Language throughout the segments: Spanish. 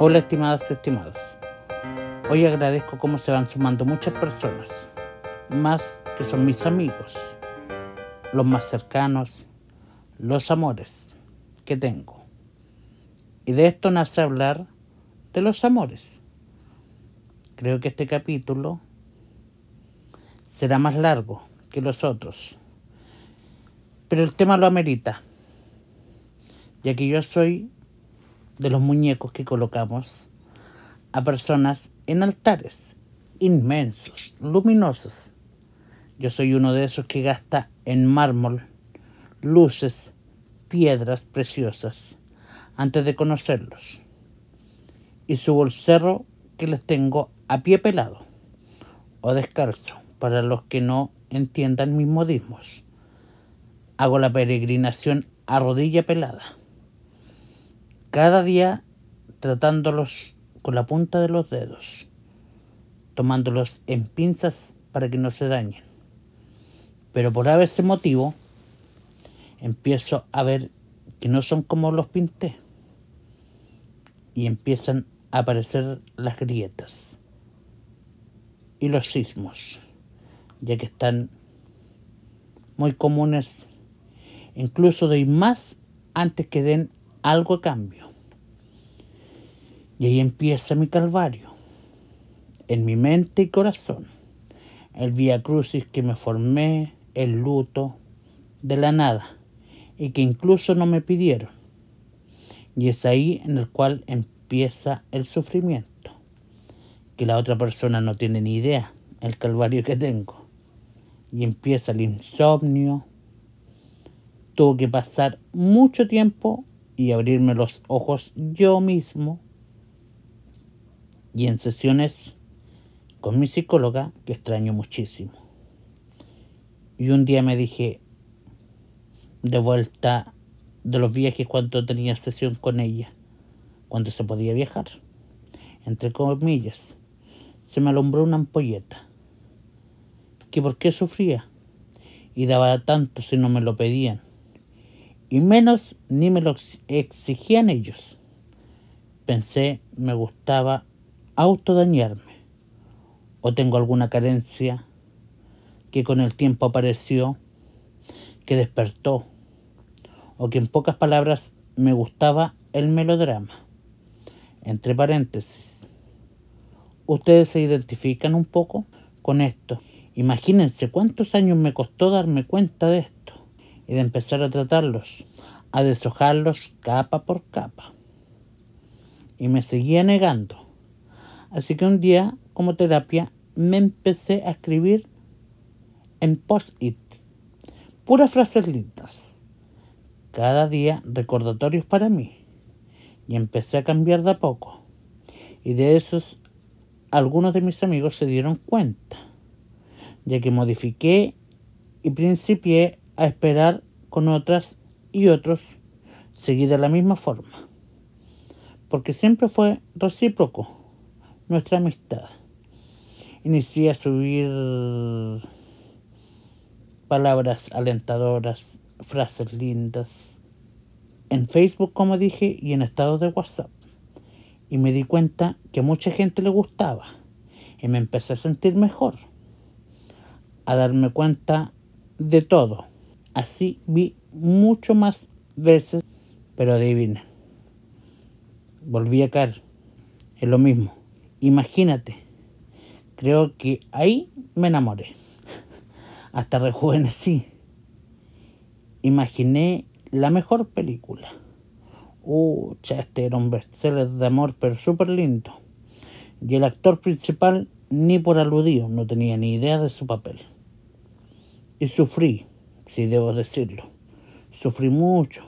Hola estimadas y estimados. Hoy agradezco cómo se van sumando muchas personas, más que son mis amigos, los más cercanos, los amores que tengo. Y de esto nace hablar de los amores. Creo que este capítulo será más largo que los otros, pero el tema lo amerita, ya que yo soy de los muñecos que colocamos a personas en altares inmensos, luminosos. Yo soy uno de esos que gasta en mármol, luces, piedras preciosas antes de conocerlos. Y subo el cerro que les tengo a pie pelado o descalzo para los que no entiendan mis modismos. Hago la peregrinación a rodilla pelada cada día tratándolos con la punta de los dedos, tomándolos en pinzas para que no se dañen. Pero por ese motivo, empiezo a ver que no son como los pinté. Y empiezan a aparecer las grietas y los sismos, ya que están muy comunes. Incluso doy más antes que den algo a cambio. Y ahí empieza mi calvario, en mi mente y corazón, el vía crucis que me formé, el luto de la nada y que incluso no me pidieron. Y es ahí en el cual empieza el sufrimiento, que la otra persona no tiene ni idea el calvario que tengo. Y empieza el insomnio. Tuve que pasar mucho tiempo y abrirme los ojos yo mismo. Y en sesiones con mi psicóloga, que extraño muchísimo. Y un día me dije, de vuelta de los viajes cuando tenía sesión con ella, cuando se podía viajar, entre comillas, se me alumbró una ampolleta. Que por qué sufría y daba tanto si no me lo pedían y menos ni me lo exigían ellos. Pensé, me gustaba autodañarme o tengo alguna carencia que con el tiempo apareció, que despertó, o que en pocas palabras me gustaba el melodrama. Entre paréntesis, ustedes se identifican un poco con esto. Imagínense cuántos años me costó darme cuenta de esto y de empezar a tratarlos, a deshojarlos capa por capa. Y me seguía negando. Así que un día, como terapia, me empecé a escribir en post-it, puras frases lindas. Cada día recordatorios para mí. Y empecé a cambiar de a poco. Y de esos, algunos de mis amigos se dieron cuenta, ya que modifiqué y principié a esperar con otras y otros seguir de la misma forma. Porque siempre fue recíproco nuestra amistad. Inicié a subir palabras alentadoras, frases lindas, en Facebook, como dije, y en estados de WhatsApp. Y me di cuenta que mucha gente le gustaba. Y me empecé a sentir mejor. A darme cuenta de todo Así vi mucho más veces, pero adivina. Volví a caer. Es lo mismo. Imagínate. Creo que ahí me enamoré. Hasta rejuvenecí. Imaginé la mejor película. Uh, este era un bestseller de amor, pero súper lindo. Y el actor principal, ni por aludido, no tenía ni idea de su papel. Y sufrí si debo decirlo. Sufrí mucho,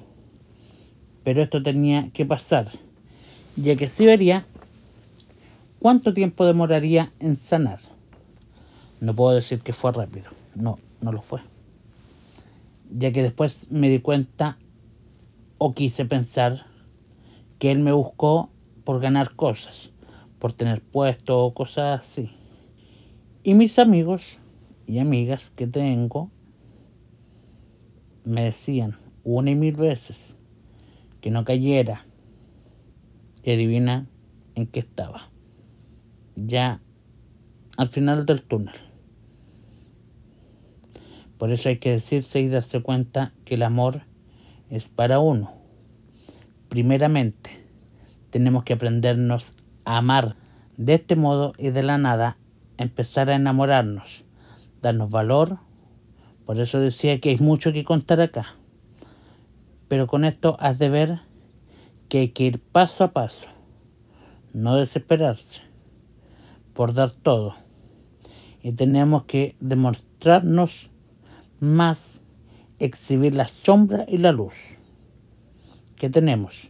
pero esto tenía que pasar, ya que si vería cuánto tiempo demoraría en sanar. No puedo decir que fue rápido, no, no lo fue. Ya que después me di cuenta o quise pensar que él me buscó por ganar cosas, por tener puesto o cosas así. Y mis amigos y amigas que tengo me decían una y mil veces que no cayera. Y adivina en que estaba. Ya al final del túnel. Por eso hay que decirse y darse cuenta que el amor es para uno. Primeramente, tenemos que aprendernos a amar de este modo y de la nada empezar a enamorarnos, darnos valor. Por eso decía que hay mucho que contar acá. Pero con esto has de ver que hay que ir paso a paso, no desesperarse por dar todo. Y tenemos que demostrarnos más, exhibir la sombra y la luz que tenemos,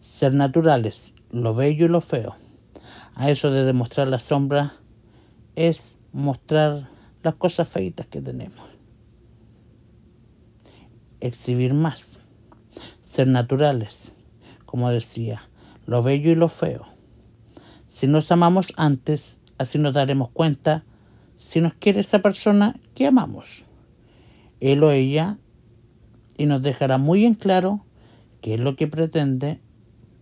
ser naturales, lo bello y lo feo. A eso de demostrar la sombra es mostrar las cosas feitas que tenemos. Exhibir más, ser naturales, como decía, lo bello y lo feo. Si nos amamos antes, así nos daremos cuenta si nos quiere esa persona que amamos, él o ella, y nos dejará muy en claro qué es lo que pretende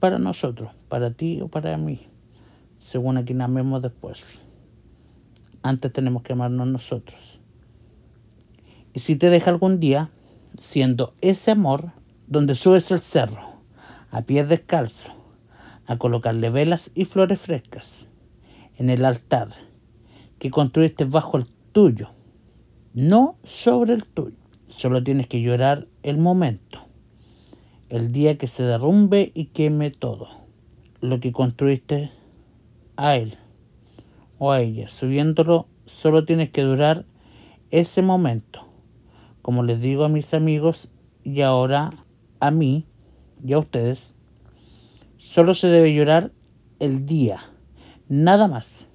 para nosotros, para ti o para mí, según a quien amemos después. Antes tenemos que amarnos nosotros. Y si te deja algún día, siendo ese amor donde subes el cerro, a pies descalzo, a colocarle velas y flores frescas en el altar que construiste bajo el tuyo, no sobre el tuyo. Solo tienes que llorar el momento, el día que se derrumbe y queme todo, lo que construiste a él o a ella. Subiéndolo, solo tienes que durar ese momento. Como les digo a mis amigos y ahora a mí, y a ustedes, solo se debe llorar el día, nada más.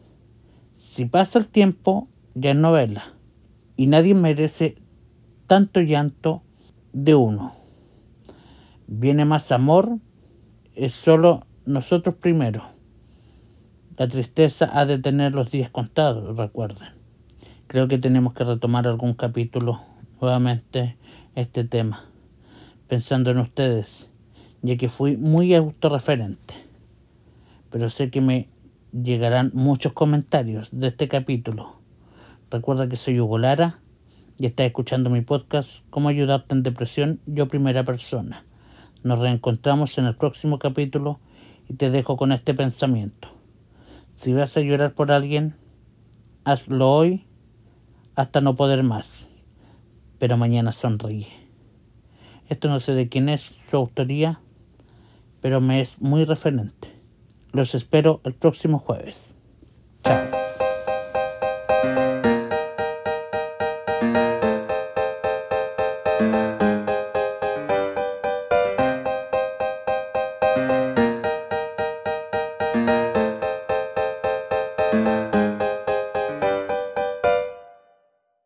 Si pasa el tiempo, ya es novela, y nadie merece tanto llanto de uno. Viene más amor, es solo nosotros primero. La tristeza ha de tener los días contados, recuerden. Creo que tenemos que retomar algún capítulo nuevamente este tema, pensando en ustedes ya que fui muy autorreferente. Pero sé que me llegarán muchos comentarios de este capítulo. Recuerda que soy Hugo Lara y estás escuchando mi podcast Cómo ayudarte en depresión, yo primera persona. Nos reencontramos en el próximo capítulo y te dejo con este pensamiento. Si vas a llorar por alguien, hazlo hoy hasta no poder más, pero mañana sonríe. Esto no sé de quién es su autoría, pero me es muy referente. Los espero el próximo jueves. Chao.